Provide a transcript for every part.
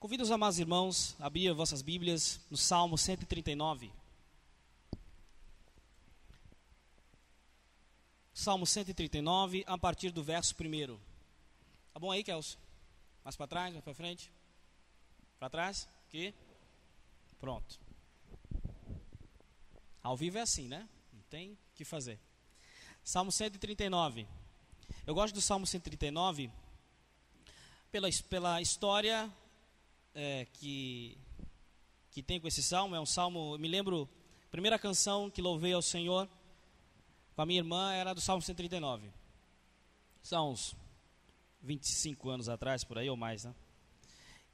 Convido os amados irmãos a abrir vossas Bíblias no Salmo 139. Salmo 139, a partir do verso 1. Tá bom aí, Kelso? Mais para trás, mais para frente? Para trás? Aqui? Pronto. Ao vivo é assim, né? Não tem o que fazer. Salmo 139. Eu gosto do Salmo 139 pela, pela história é, que, que tem com esse salmo. É um salmo, me lembro, a primeira canção que louvei ao Senhor com a minha irmã era do Salmo 139. São uns 25 anos atrás, por aí ou mais, né?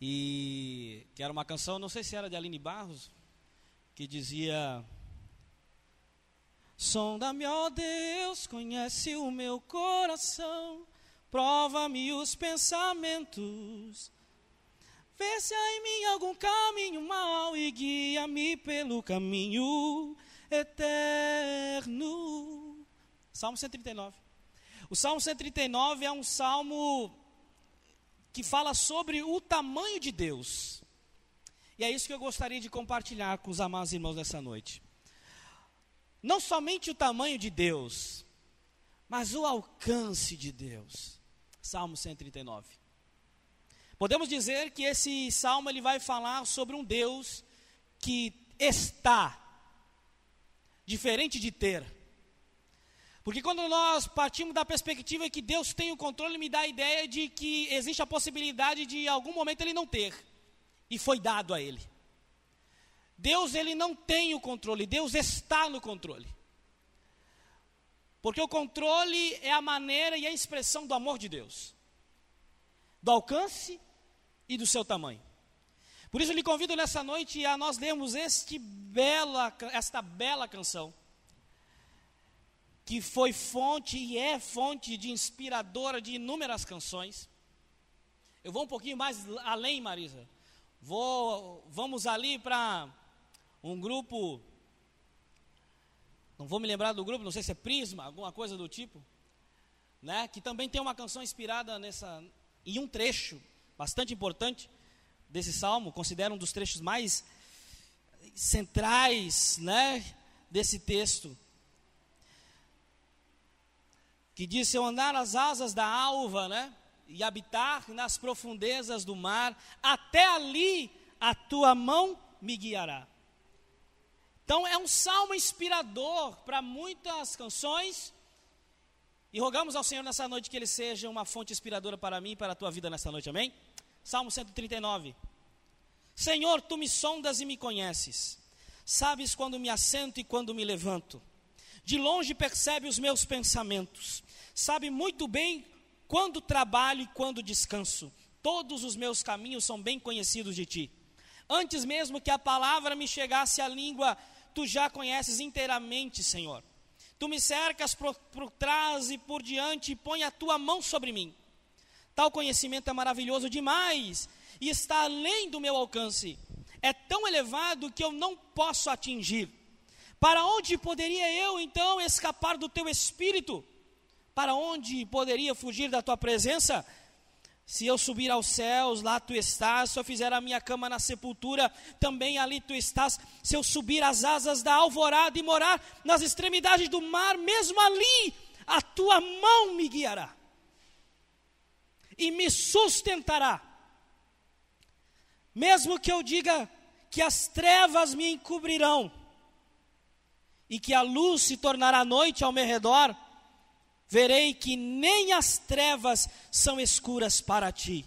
E que era uma canção, não sei se era de Aline Barros, que dizia: Sonda-me, ó Deus, conhece o meu coração, prova-me os pensamentos Vê se há em mim algum caminho mau e guia-me pelo caminho eterno. Salmo 139. O Salmo 139 é um salmo que fala sobre o tamanho de Deus. E é isso que eu gostaria de compartilhar com os amados irmãos nessa noite. Não somente o tamanho de Deus, mas o alcance de Deus. Salmo 139. Podemos dizer que esse salmo ele vai falar sobre um Deus que está, diferente de ter. Porque quando nós partimos da perspectiva que Deus tem o controle, me dá a ideia de que existe a possibilidade de em algum momento ele não ter, e foi dado a ele. Deus ele não tem o controle, Deus está no controle. Porque o controle é a maneira e a expressão do amor de Deus, do alcance e do seu tamanho. Por isso eu lhe convido nessa noite a nós lermos este bela, esta bela canção, que foi fonte e é fonte de inspiradora de inúmeras canções. Eu vou um pouquinho mais além, Marisa. Vou, vamos ali para um grupo, não vou me lembrar do grupo, não sei se é Prisma, alguma coisa do tipo, né? Que também tem uma canção inspirada nessa, em um trecho bastante importante desse salmo, considero um dos trechos mais centrais, né, desse texto. Que diz: eu andar nas asas da alva, né, e habitar nas profundezas do mar, até ali a tua mão me guiará. Então é um salmo inspirador para muitas canções. E rogamos ao Senhor nessa noite que ele seja uma fonte inspiradora para mim e para a tua vida nessa noite, amém? Salmo 139. Senhor, tu me sondas e me conheces. Sabes quando me assento e quando me levanto. De longe percebe os meus pensamentos. Sabe muito bem quando trabalho e quando descanso. Todos os meus caminhos são bem conhecidos de ti. Antes mesmo que a palavra me chegasse à língua, tu já conheces inteiramente, Senhor. Tu me cercas por, por trás e por diante e põe a tua mão sobre mim. Tal conhecimento é maravilhoso demais e está além do meu alcance. É tão elevado que eu não posso atingir. Para onde poderia eu então escapar do teu espírito? Para onde poderia fugir da tua presença? Se eu subir aos céus, lá tu estás. Se eu fizer a minha cama na sepultura, também ali tu estás. Se eu subir as asas da alvorada e morar nas extremidades do mar, mesmo ali a tua mão me guiará e me sustentará. Mesmo que eu diga que as trevas me encobrirão e que a luz se tornará noite ao meu redor, verei que nem as trevas são escuras para ti.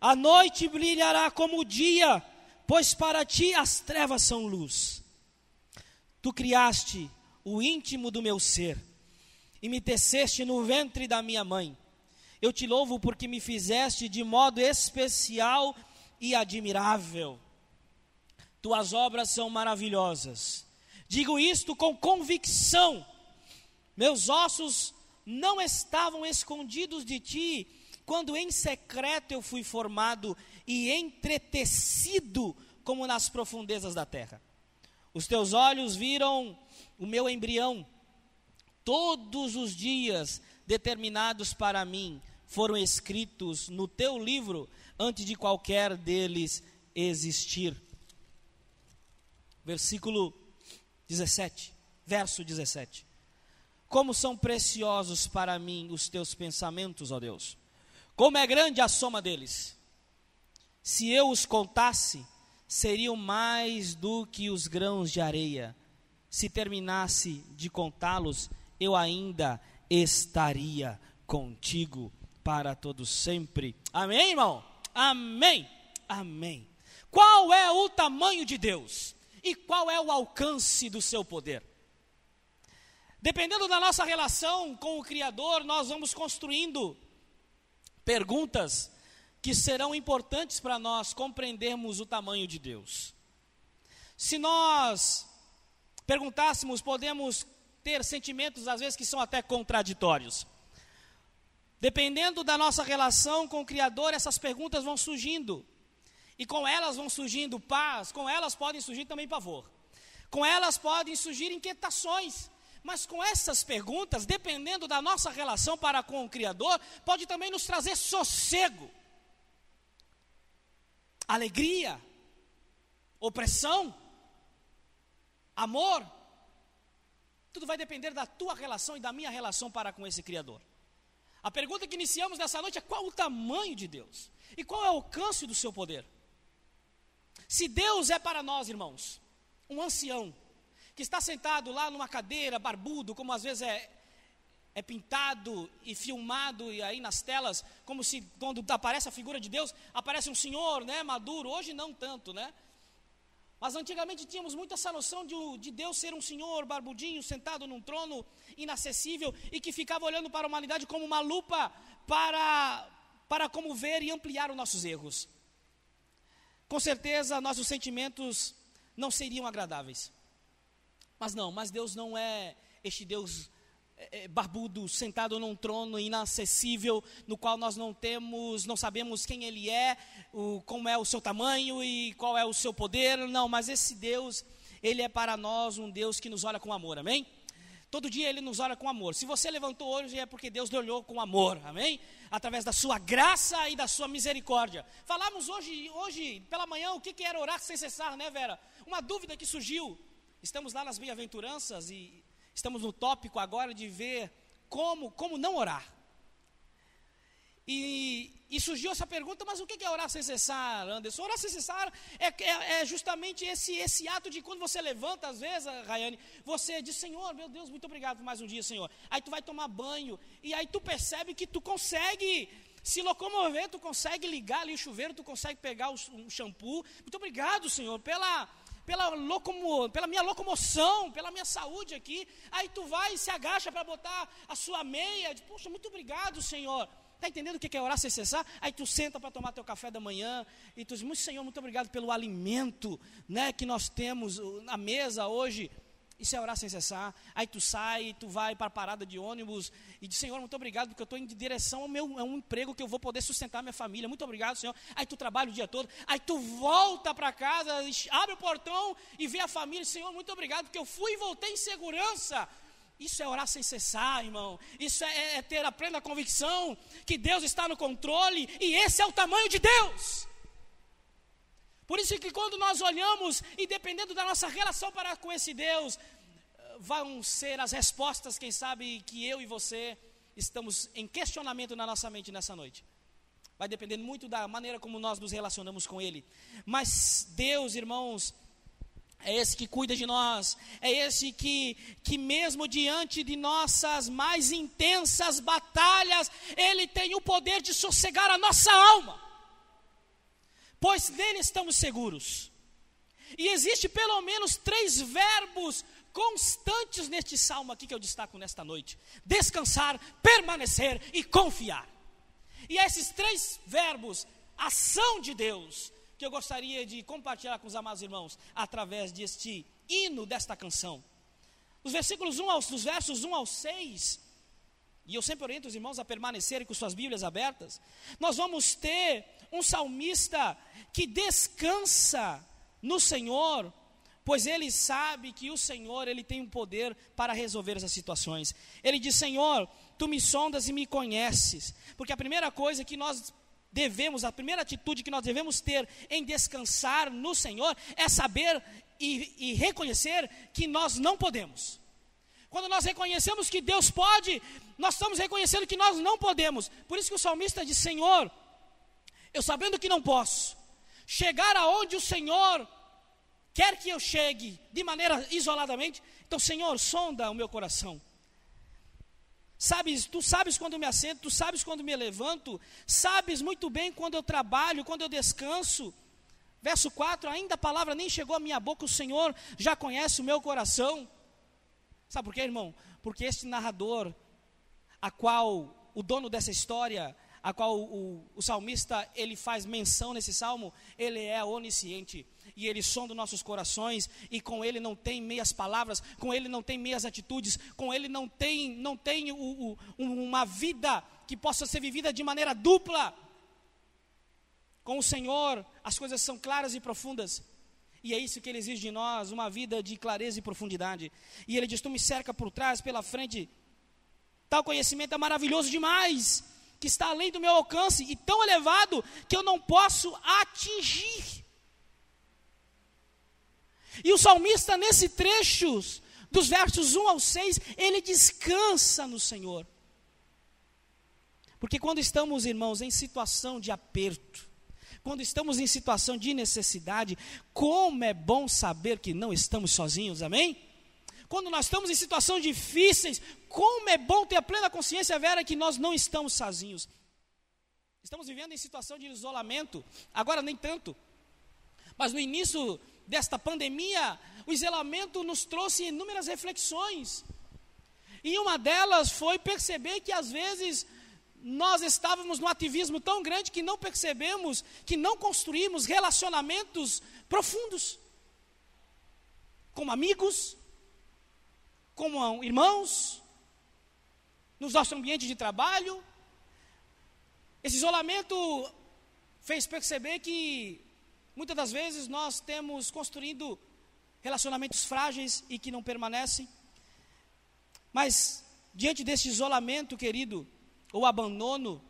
A noite brilhará como o dia, pois para ti as trevas são luz. Tu criaste o íntimo do meu ser e me teceste no ventre da minha mãe. Eu te louvo porque me fizeste de modo especial e admirável. Tuas obras são maravilhosas. Digo isto com convicção. Meus ossos não estavam escondidos de ti, quando em secreto eu fui formado e entretecido como nas profundezas da terra. Os teus olhos viram o meu embrião. Todos os dias determinados para mim foram escritos no teu livro antes de qualquer deles existir. Versículo 17, verso 17. Como são preciosos para mim os teus pensamentos, ó Deus. Como é grande a soma deles. Se eu os contasse, seriam mais do que os grãos de areia. Se terminasse de contá-los, eu ainda estaria contigo para todos sempre. Amém, irmão? Amém. Amém. Qual é o tamanho de Deus? E qual é o alcance do seu poder? Dependendo da nossa relação com o Criador, nós vamos construindo perguntas que serão importantes para nós compreendermos o tamanho de Deus. Se nós perguntássemos, podemos ter sentimentos às vezes que são até contraditórios. Dependendo da nossa relação com o Criador, essas perguntas vão surgindo. E com elas vão surgindo paz, com elas podem surgir também pavor. Com elas podem surgir inquietações. Mas com essas perguntas, dependendo da nossa relação para com o Criador, pode também nos trazer sossego, alegria, opressão, amor. Tudo vai depender da tua relação e da minha relação para com esse Criador. A pergunta que iniciamos nessa noite é: qual o tamanho de Deus? E qual é o alcance do seu poder? Se Deus é para nós, irmãos, um ancião, que está sentado lá numa cadeira, barbudo, como às vezes é, é pintado e filmado e aí nas telas, como se quando aparece a figura de Deus, aparece um senhor, né, maduro, hoje não tanto, né? Mas antigamente tínhamos muito essa noção de, de, Deus ser um senhor barbudinho, sentado num trono inacessível e que ficava olhando para a humanidade como uma lupa para, para como ver e ampliar os nossos erros. Com certeza nossos sentimentos não seriam agradáveis. Mas não, mas Deus não é este Deus é, é, barbudo, sentado num trono inacessível, no qual nós não temos, não sabemos quem ele é, o, como é o seu tamanho e qual é o seu poder. Não, mas esse Deus, ele é para nós um Deus que nos olha com amor, amém? Todo dia ele nos olha com amor. Se você levantou hoje é porque Deus lhe olhou com amor, amém? Através da sua graça e da sua misericórdia. Falamos hoje, hoje pela manhã, o que, que era orar sem cessar, né, Vera? Uma dúvida que surgiu. Estamos lá nas bem-aventuranças e Estamos no tópico agora de ver como, como não orar. E, e, surgiu essa pergunta, mas o que é orar sem cessar, Anderson? Orar sem cessar é, é, é, justamente esse, esse ato de quando você levanta, às vezes, Rayane, você diz, Senhor, meu Deus, muito obrigado por mais um dia, Senhor. Aí tu vai tomar banho, e aí tu percebe que tu consegue se locomover, tu consegue ligar ali o chuveiro, tu consegue pegar o, o shampoo. Muito obrigado, Senhor, pela, pela, locomo, pela minha locomoção, pela minha saúde aqui. Aí tu vai e se agacha para botar a sua meia. Poxa, muito obrigado, Senhor. Está entendendo o que é orar sem cessar? Aí tu senta para tomar teu café da manhã e tu diz, muito Senhor, muito obrigado pelo alimento né, que nós temos na mesa hoje. Isso é orar sem cessar. Aí tu sai, tu vai para a parada de ônibus e diz, Senhor, muito obrigado, porque eu estou em direção ao meu a um emprego que eu vou poder sustentar minha família. Muito obrigado, Senhor. Aí tu trabalha o dia todo. Aí tu volta para casa, abre o portão e vê a família. Senhor, muito obrigado, porque eu fui e voltei em segurança. Isso é orar sem cessar, irmão. Isso é, é ter a plena convicção que Deus está no controle e esse é o tamanho de Deus. Por isso que quando nós olhamos e dependendo da nossa relação para com esse Deus, vão ser as respostas, quem sabe, que eu e você estamos em questionamento na nossa mente nessa noite. Vai depender muito da maneira como nós nos relacionamos com Ele. Mas Deus, irmãos, é esse que cuida de nós, é esse que, que mesmo diante de nossas mais intensas batalhas, Ele tem o poder de sossegar a nossa alma pois nele estamos seguros. E existe pelo menos três verbos constantes neste salmo aqui que eu destaco nesta noite: descansar, permanecer e confiar. E esses três verbos, ação de Deus, que eu gostaria de compartilhar com os amados irmãos através deste hino desta canção. Os versículos 1 aos, dos versos 1 ao 6, e eu sempre oriento os irmãos a permanecerem com suas Bíblias abertas, nós vamos ter um salmista que descansa no Senhor, pois ele sabe que o Senhor ele tem um poder para resolver essas situações. Ele diz: Senhor, tu me sondas e me conheces. Porque a primeira coisa que nós devemos, a primeira atitude que nós devemos ter em descansar no Senhor é saber e, e reconhecer que nós não podemos. Quando nós reconhecemos que Deus pode, nós estamos reconhecendo que nós não podemos. Por isso que o salmista diz: Senhor, eu sabendo que não posso, chegar aonde o Senhor quer que eu chegue de maneira isoladamente, então, Senhor, sonda o meu coração. Sabes, tu sabes quando eu me assento, tu sabes quando me levanto, sabes muito bem quando eu trabalho, quando eu descanso. Verso 4: ainda a palavra nem chegou à minha boca, o Senhor já conhece o meu coração. Sabe por quê, irmão? Porque este narrador, a qual o dono dessa história, a qual o, o, salmista ele faz menção nesse salmo, ele é onisciente e ele sonda nossos corações e com ele não tem meias palavras, com ele não tem meias atitudes, com ele não tem não tem o, o, uma vida que possa ser vivida de maneira dupla. Com o Senhor as coisas são claras e profundas. E é isso que ele exige de nós, uma vida de clareza e profundidade. E ele diz: Tu me cerca por trás, pela frente. Tal conhecimento é maravilhoso demais, que está além do meu alcance e tão elevado que eu não posso atingir. E o salmista, nesse trecho, dos versos 1 ao 6, ele descansa no Senhor. Porque quando estamos, irmãos, em situação de aperto, quando estamos em situação de necessidade, como é bom saber que não estamos sozinhos, amém? Quando nós estamos em situações difíceis, como é bom ter a plena consciência vera que nós não estamos sozinhos. Estamos vivendo em situação de isolamento, agora nem tanto, mas no início desta pandemia, o isolamento nos trouxe inúmeras reflexões. E uma delas foi perceber que às vezes nós estávamos num ativismo tão grande que não percebemos, que não construímos relacionamentos profundos. Como amigos, como irmãos, no nosso ambiente de trabalho. Esse isolamento fez perceber que muitas das vezes nós temos construído relacionamentos frágeis e que não permanecem. Mas diante desse isolamento, querido, ou abandono,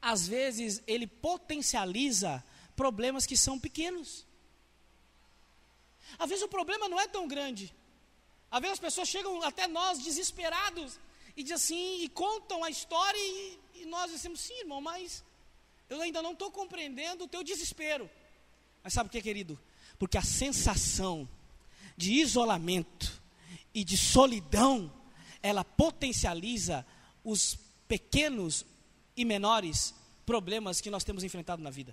às vezes ele potencializa problemas que são pequenos. Às vezes o problema não é tão grande. Às vezes as pessoas chegam até nós desesperados e dizem assim, e contam a história e, e nós dizemos, sim, irmão, mas eu ainda não estou compreendendo o teu desespero. Mas sabe o que, querido? Porque a sensação de isolamento e de solidão, ela potencializa os pequenos e menores problemas que nós temos enfrentado na vida.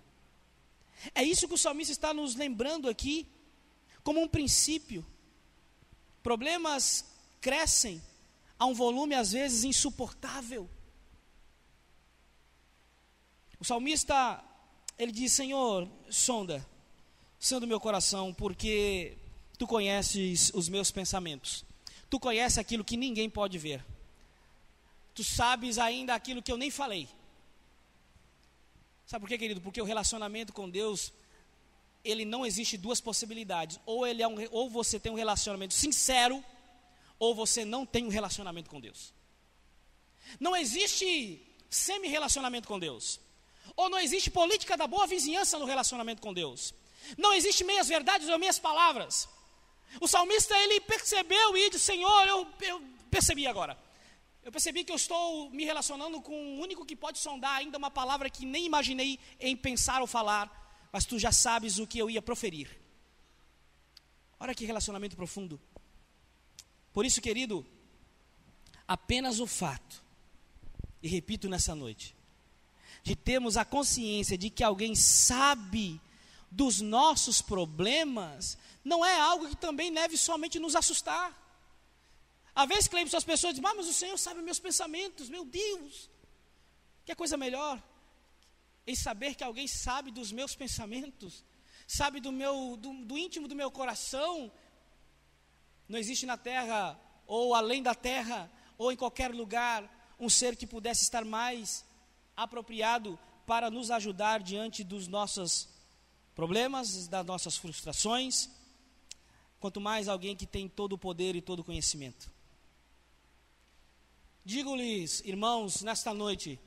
É isso que o salmista está nos lembrando aqui, como um princípio. Problemas crescem a um volume às vezes insuportável. O salmista, ele diz: Senhor, sonda, sonda o meu coração, porque tu conheces os meus pensamentos, tu conheces aquilo que ninguém pode ver tu sabes ainda aquilo que eu nem falei. Sabe por quê, querido? Porque o relacionamento com Deus, ele não existe duas possibilidades. Ou, ele é um, ou você tem um relacionamento sincero, ou você não tem um relacionamento com Deus. Não existe semi-relacionamento com Deus. Ou não existe política da boa vizinhança no relacionamento com Deus. Não existe meias verdades ou meias palavras. O salmista ele percebeu e disse: Senhor, eu, eu percebi agora. Eu percebi que eu estou me relacionando com o único que pode sondar ainda uma palavra que nem imaginei em pensar ou falar, mas tu já sabes o que eu ia proferir. Olha que relacionamento profundo. Por isso, querido, apenas o fato, e repito nessa noite, de termos a consciência de que alguém sabe dos nossos problemas, não é algo que também deve somente nos assustar. Às vezes, Cleibson, as pessoas dizem, ah, mas o Senhor sabe meus pensamentos, meu Deus. Que coisa melhor em saber que alguém sabe dos meus pensamentos, sabe do meu, do, do íntimo do meu coração. Não existe na terra, ou além da terra, ou em qualquer lugar, um ser que pudesse estar mais apropriado para nos ajudar diante dos nossos problemas, das nossas frustrações, quanto mais alguém que tem todo o poder e todo o conhecimento. Digo-lhes, irmãos, nesta noite,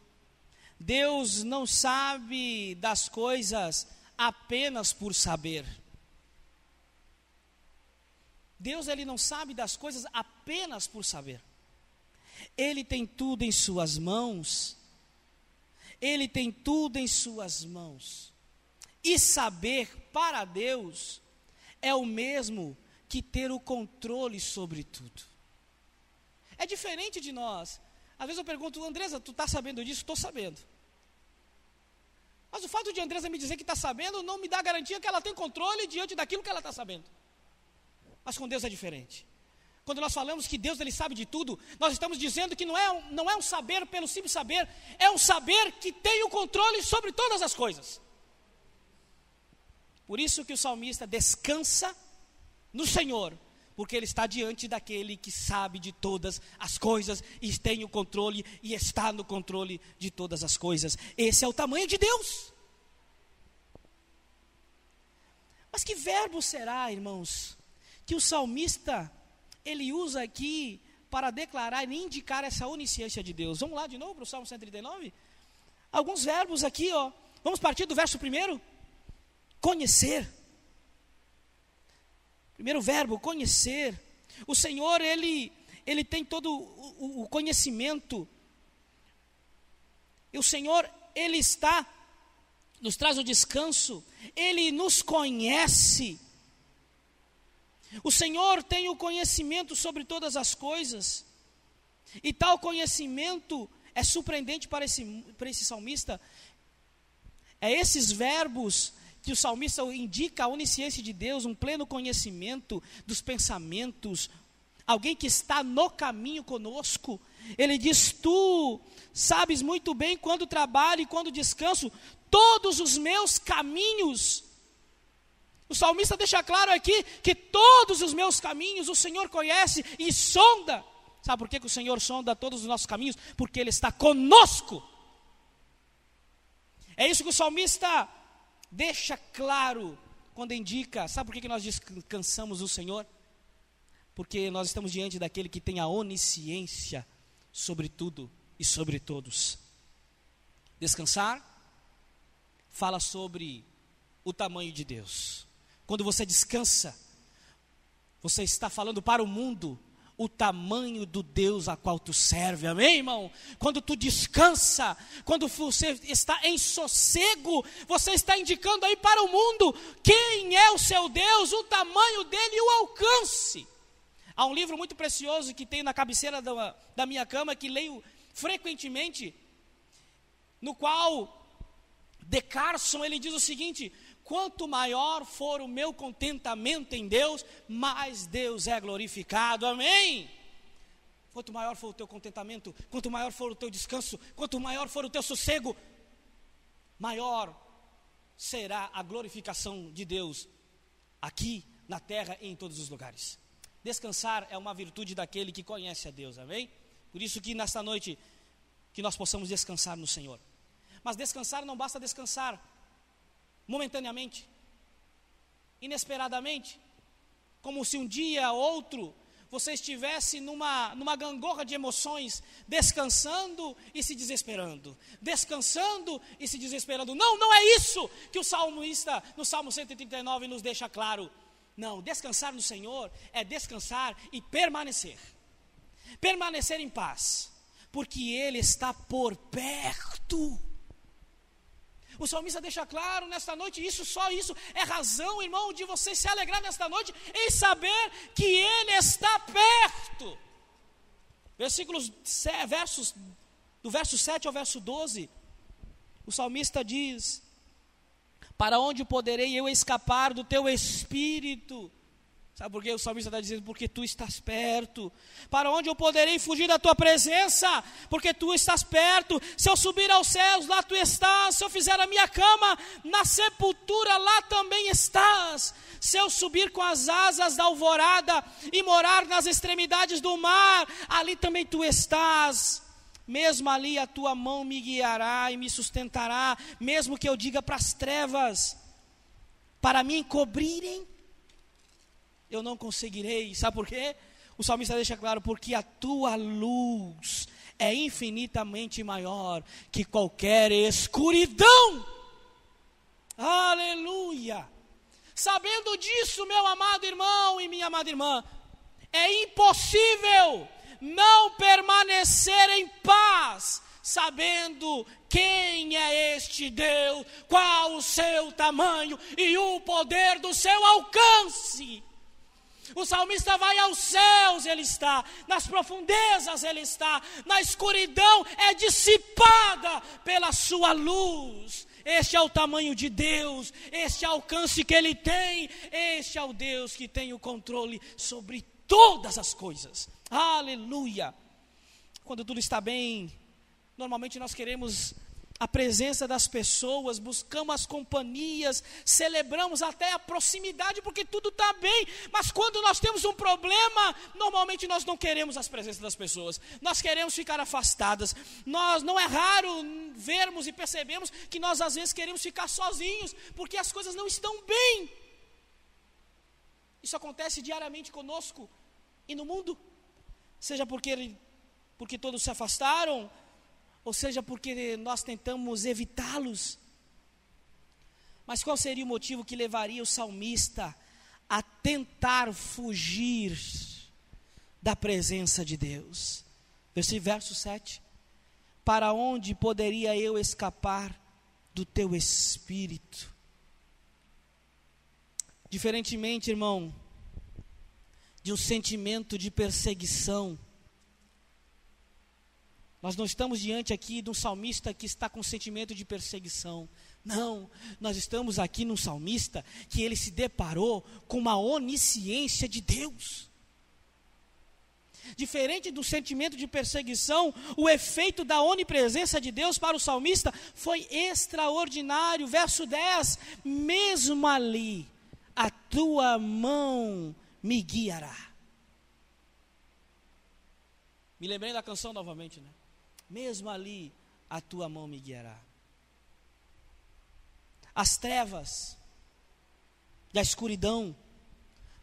Deus não sabe das coisas apenas por saber. Deus ele não sabe das coisas apenas por saber. Ele tem tudo em suas mãos. Ele tem tudo em suas mãos. E saber para Deus é o mesmo que ter o controle sobre tudo. É diferente de nós. Às vezes eu pergunto, Andresa, tu está sabendo disso? Estou sabendo. Fato de Andresa me dizer que está sabendo não me dá garantia que ela tem controle diante daquilo que ela está sabendo. Mas com Deus é diferente. Quando nós falamos que Deus ele sabe de tudo, nós estamos dizendo que não é, um, não é um saber pelo simples saber, é um saber que tem o controle sobre todas as coisas. Por isso que o salmista descansa no Senhor, porque ele está diante daquele que sabe de todas as coisas e tem o controle e está no controle de todas as coisas. Esse é o tamanho de Deus. Mas que verbo será, irmãos, que o salmista ele usa aqui para declarar e indicar essa onisciência de Deus? Vamos lá de novo para o Salmo 139? Alguns verbos aqui, ó. Vamos partir do verso primeiro? Conhecer. Primeiro verbo, conhecer. O Senhor, Ele, ele tem todo o, o conhecimento. E o Senhor, Ele está, nos traz o descanso, Ele nos conhece. O Senhor tem o conhecimento sobre todas as coisas. E tal conhecimento é surpreendente para esse, para esse salmista. É esses verbos que o salmista indica a onisciência de Deus, um pleno conhecimento dos pensamentos, alguém que está no caminho conosco. Ele diz: Tu sabes muito bem quando trabalho e quando descanso, todos os meus caminhos. O salmista deixa claro aqui que todos os meus caminhos o Senhor conhece e sonda. Sabe por que, que o Senhor sonda todos os nossos caminhos? Porque Ele está conosco. É isso que o salmista deixa claro quando indica, sabe por que nós descansamos o Senhor? Porque nós estamos diante daquele que tem a onisciência sobre tudo e sobre todos. Descansar fala sobre o tamanho de Deus. Quando você descansa, você está falando para o mundo o tamanho do Deus a qual tu serve, amém, irmão? Quando tu descansa, quando você está em sossego, você está indicando aí para o mundo quem é o seu Deus, o tamanho dele e o alcance. Há um livro muito precioso que tenho na cabeceira da, da minha cama, que leio frequentemente, no qual De Carson ele diz o seguinte: Quanto maior for o meu contentamento em Deus, mais Deus é glorificado. Amém? Quanto maior for o teu contentamento, quanto maior for o teu descanso, quanto maior for o teu sossego, maior será a glorificação de Deus aqui na terra e em todos os lugares. Descansar é uma virtude daquele que conhece a Deus, amém? Por isso que nesta noite que nós possamos descansar no Senhor. Mas descansar não basta descansar momentaneamente, inesperadamente, como se um dia ou outro você estivesse numa, numa gangorra de emoções, descansando e se desesperando, descansando e se desesperando. Não, não é isso que o salmista, no Salmo 139, nos deixa claro. Não, descansar no Senhor é descansar e permanecer. Permanecer em paz, porque Ele está por perto. O salmista deixa claro nesta noite, isso só isso é razão, irmão, de você se alegrar nesta noite em saber que Ele está perto. Versículos, versos, do verso 7 ao verso 12, o salmista diz: Para onde poderei eu escapar do teu espírito? Sabe por que o salmista está dizendo? Porque tu estás perto. Para onde eu poderei fugir da tua presença? Porque tu estás perto. Se eu subir aos céus, lá tu estás. Se eu fizer a minha cama na sepultura, lá também estás. Se eu subir com as asas da alvorada e morar nas extremidades do mar, ali também tu estás. Mesmo ali a tua mão me guiará e me sustentará, mesmo que eu diga para as trevas, para me encobrirem eu não conseguirei. Sabe por quê? o salmista deixa claro: porque a tua luz é infinitamente maior que qualquer escuridão. Aleluia! Sabendo disso, meu amado irmão e minha amada irmã, é impossível não permanecer em paz, sabendo quem é este Deus, qual o seu tamanho e o poder do seu alcance. O salmista vai aos céus, ele está, nas profundezas, ele está, na escuridão, é dissipada pela sua luz. Este é o tamanho de Deus, este é o alcance que Ele tem, este é o Deus que tem o controle sobre todas as coisas. Aleluia! Quando tudo está bem, normalmente nós queremos a presença das pessoas, buscamos as companhias, celebramos até a proximidade, porque tudo está bem, mas quando nós temos um problema, normalmente nós não queremos as presenças das pessoas, nós queremos ficar afastadas. Nós não é raro vermos e percebemos que nós às vezes queremos ficar sozinhos, porque as coisas não estão bem. Isso acontece diariamente conosco e no mundo, seja porque, porque todos se afastaram, ou seja, porque nós tentamos evitá-los. Mas qual seria o motivo que levaria o salmista a tentar fugir da presença de Deus? Verso 7. Para onde poderia eu escapar do teu espírito? Diferentemente, irmão, de um sentimento de perseguição, nós não estamos diante aqui de um salmista que está com sentimento de perseguição. Não, nós estamos aqui num salmista que ele se deparou com uma onisciência de Deus. Diferente do sentimento de perseguição, o efeito da onipresença de Deus para o salmista foi extraordinário. Verso 10: Mesmo ali, a tua mão me guiará. Me lembrei da canção novamente, né? mesmo ali a tua mão me guiará. As trevas e a escuridão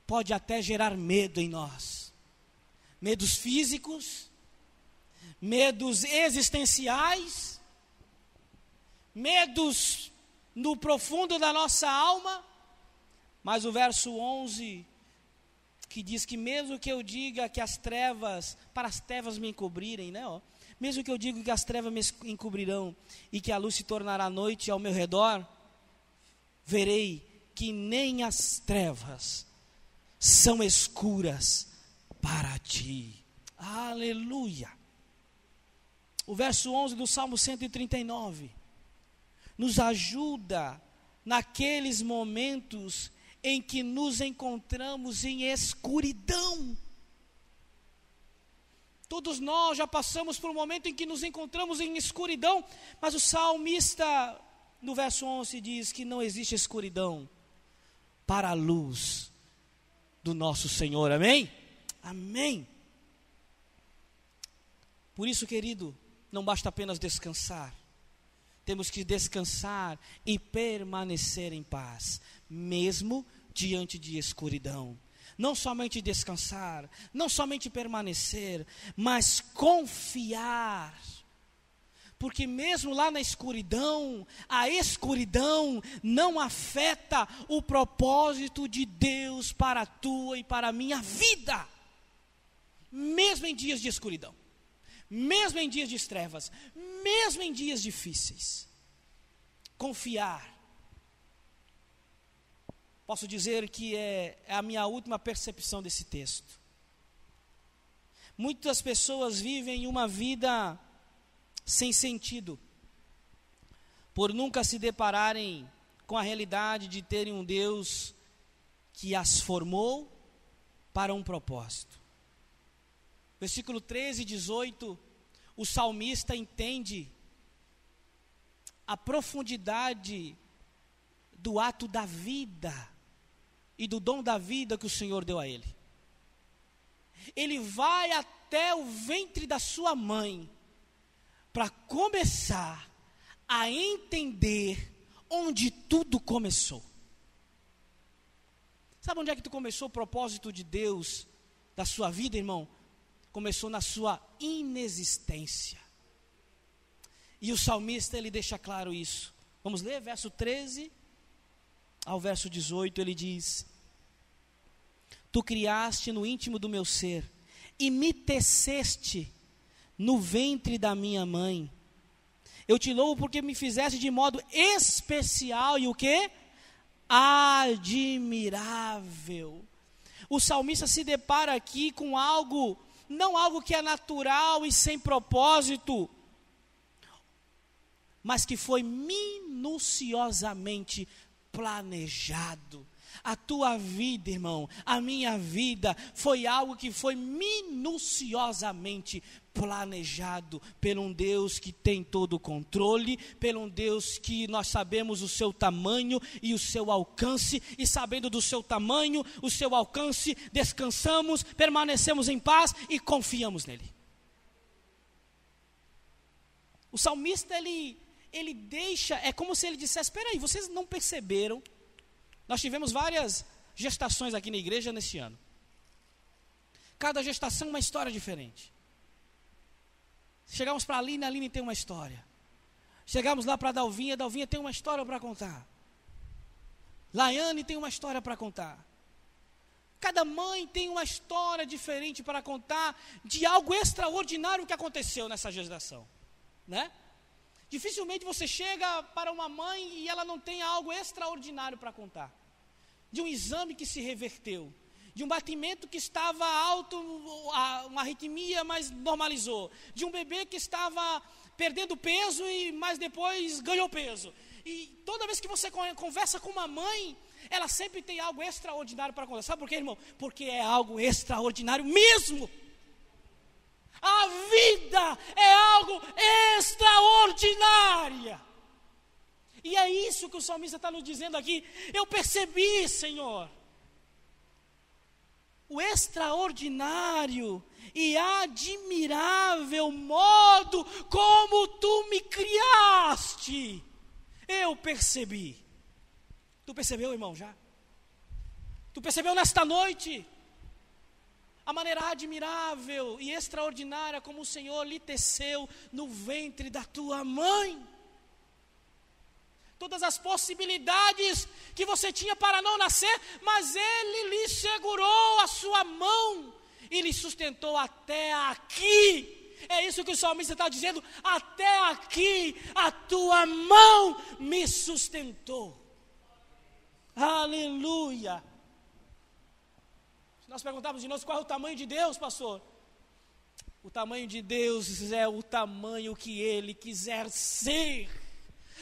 pode até gerar medo em nós. Medos físicos, medos existenciais, medos no profundo da nossa alma, mas o verso 11 que diz que mesmo que eu diga que as trevas, para as trevas me encobrirem, né, ó, mesmo que eu diga que as trevas me encobrirão e que a luz se tornará noite ao meu redor, verei que nem as trevas são escuras para ti. Aleluia. O verso 11 do Salmo 139 nos ajuda naqueles momentos em que nos encontramos em escuridão. Todos nós já passamos por um momento em que nos encontramos em escuridão, mas o salmista, no verso 11, diz que não existe escuridão para a luz do nosso Senhor. Amém? Amém. Por isso, querido, não basta apenas descansar. Temos que descansar e permanecer em paz, mesmo diante de escuridão não somente descansar, não somente permanecer, mas confiar. Porque mesmo lá na escuridão, a escuridão não afeta o propósito de Deus para a tua e para a minha vida. Mesmo em dias de escuridão, mesmo em dias de trevas, mesmo em dias difíceis. Confiar posso dizer que é, é a minha última percepção desse texto. Muitas pessoas vivem uma vida sem sentido, por nunca se depararem com a realidade de terem um Deus que as formou para um propósito. Versículo 13 e 18, o salmista entende a profundidade do ato da vida e do dom da vida que o Senhor deu a ele. Ele vai até o ventre da sua mãe para começar a entender onde tudo começou. Sabe onde é que tu começou o propósito de Deus da sua vida, irmão, começou na sua inexistência. E o salmista ele deixa claro isso. Vamos ler verso 13 ao verso 18, ele diz: Tu criaste no íntimo do meu ser e me teceste no ventre da minha mãe. Eu te louvo porque me fizeste de modo especial e o que? Admirável. O salmista se depara aqui com algo, não algo que é natural e sem propósito, mas que foi minuciosamente planejado. A tua vida, irmão, a minha vida foi algo que foi minuciosamente planejado por um Deus que tem todo o controle, por um Deus que nós sabemos o seu tamanho e o seu alcance, e sabendo do seu tamanho, o seu alcance, descansamos, permanecemos em paz e confiamos nele. O salmista ele ele deixa, é como se ele dissesse: Espera aí, vocês não perceberam? Nós tivemos várias gestações aqui na igreja nesse ano. Cada gestação uma história diferente. Chegamos para a Aline, a Aline tem uma história. Chegamos lá para a Dalvinha, a Dalvinha tem uma história para contar. Laiane tem uma história para contar. Cada mãe tem uma história diferente para contar de algo extraordinário que aconteceu nessa gestação, né? Dificilmente você chega para uma mãe e ela não tem algo extraordinário para contar. De um exame que se reverteu, de um batimento que estava alto, uma arritmia, mas normalizou, de um bebê que estava perdendo peso e mas depois ganhou peso. E toda vez que você conversa com uma mãe, ela sempre tem algo extraordinário para contar. Sabe por quê, irmão? Porque é algo extraordinário mesmo. A vida é algo extraordinário. E é isso que o salmista está nos dizendo aqui. Eu percebi, Senhor, o extraordinário e admirável modo como tu me criaste. Eu percebi. Tu percebeu, irmão, já? Tu percebeu nesta noite? a maneira admirável e extraordinária como o Senhor lhe teceu no ventre da tua mãe. Todas as possibilidades que você tinha para não nascer, mas Ele lhe segurou a sua mão e lhe sustentou até aqui. É isso que o salmista está dizendo: até aqui a tua mão me sustentou. Aleluia nós perguntávamos de nós qual é o tamanho de Deus, pastor. O tamanho de Deus é o tamanho que Ele quiser ser.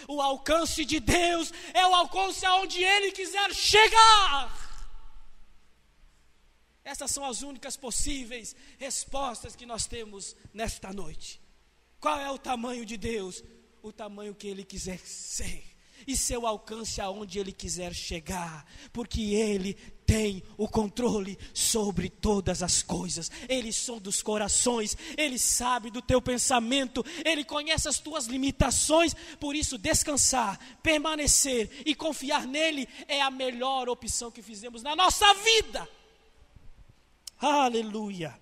O alcance de Deus é o alcance aonde Ele quiser chegar. Essas são as únicas possíveis respostas que nós temos nesta noite. Qual é o tamanho de Deus? O tamanho que Ele quiser ser e seu alcance aonde Ele quiser chegar, porque Ele tem o controle sobre todas as coisas. Ele som dos corações, ele sabe do teu pensamento, ele conhece as tuas limitações. Por isso, descansar, permanecer e confiar nele é a melhor opção que fizemos na nossa vida. Aleluia.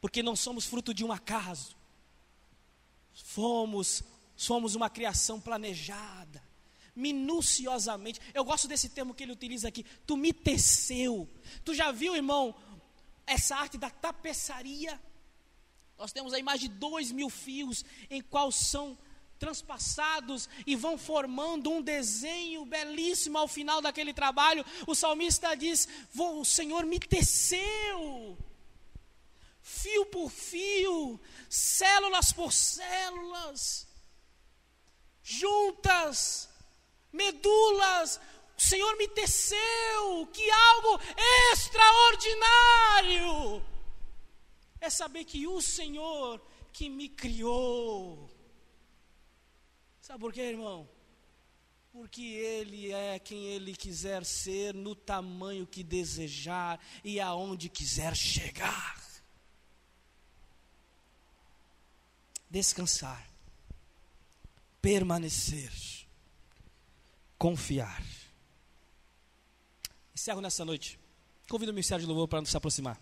Porque não somos fruto de um acaso. Fomos somos uma criação planejada minuciosamente. Eu gosto desse termo que ele utiliza aqui. Tu me teceu. Tu já viu, irmão, essa arte da tapeçaria? Nós temos aí mais de dois mil fios em qual são transpassados e vão formando um desenho belíssimo ao final daquele trabalho. O salmista diz: O Senhor me teceu, fio por fio, células por células, juntas, medulas, o Senhor me teceu, que algo extraordinário é saber que o Senhor que me criou. Sabe por quê, irmão? Porque Ele é quem Ele quiser ser, no tamanho que desejar e aonde quiser chegar. Descansar, permanecer confiar. Encerro nessa noite Convido o Ministério de Louvor para nos se aproximar.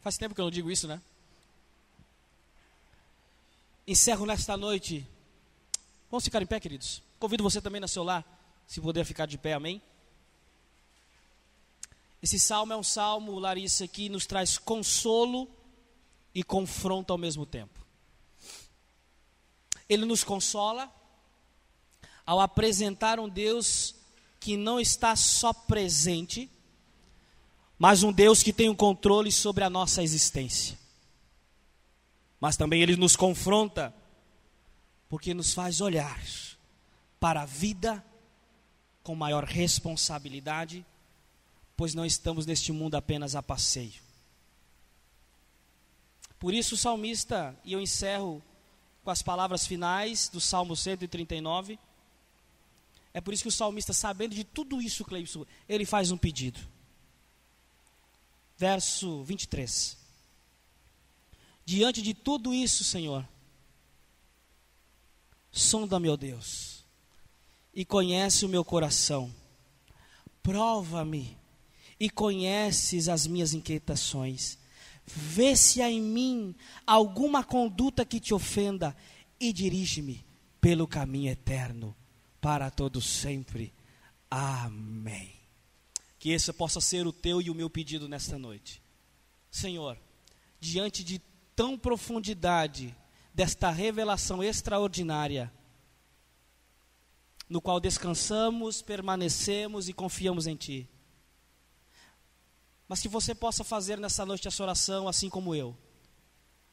Faz tempo que eu não digo isso, né? Encerro nesta noite. Vamos ficar em pé, queridos. Convido você também no seu lar, se puder ficar de pé, amém? Esse salmo é um salmo, Larissa, que nos traz consolo e confronto ao mesmo tempo. Ele nos consola ao apresentar um Deus que não está só presente, mas um Deus que tem o um controle sobre a nossa existência. Mas também ele nos confronta, porque nos faz olhar para a vida com maior responsabilidade, pois não estamos neste mundo apenas a passeio. Por isso o salmista, e eu encerro com as palavras finais do Salmo 139, é por isso que o salmista, sabendo de tudo isso, Cleibson, ele faz um pedido. Verso 23. Diante de tudo isso, Senhor, sonda, meu Deus, e conhece o meu coração. Prova-me e conheces as minhas inquietações. Vê se há em mim alguma conduta que te ofenda e dirige-me pelo caminho eterno para todos sempre. Amém. Que esse possa ser o teu e o meu pedido nesta noite. Senhor, diante de tão profundidade desta revelação extraordinária, no qual descansamos, permanecemos e confiamos em Ti. Mas que você possa fazer nessa noite essa oração assim como eu.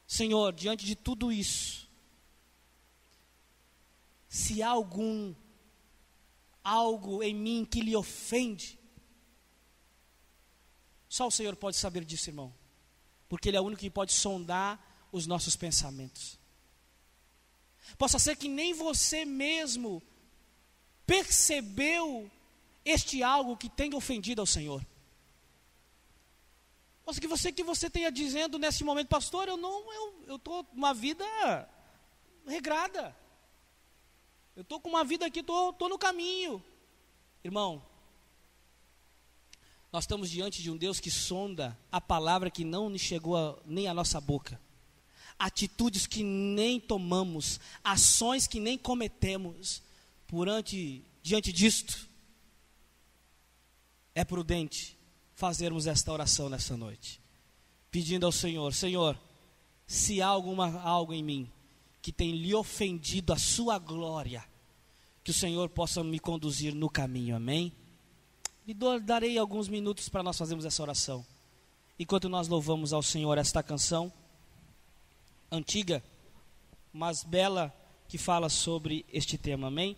Senhor, diante de tudo isso, se há algum algo em mim que lhe ofende. Só o Senhor pode saber disso, irmão. Porque Ele é o único que pode sondar os nossos pensamentos. Possa ser que nem você mesmo percebeu este algo que tem ofendido ao Senhor. Possa que você que você tenha dizendo nesse momento, pastor, eu não, eu tô uma vida regrada. Eu estou com uma vida aqui, estou tô, tô no caminho. Irmão, nós estamos diante de um Deus que sonda a palavra que não chegou a, nem à nossa boca. Atitudes que nem tomamos, ações que nem cometemos. Porante, diante disto, é prudente fazermos esta oração nessa noite, pedindo ao Senhor: Senhor, se há alguma, algo em mim que tem lhe ofendido a sua glória, que o Senhor possa me conduzir no caminho, amém? Lhe darei alguns minutos para nós fazermos essa oração. Enquanto nós louvamos ao Senhor esta canção, antiga, mas bela, que fala sobre este tema, amém?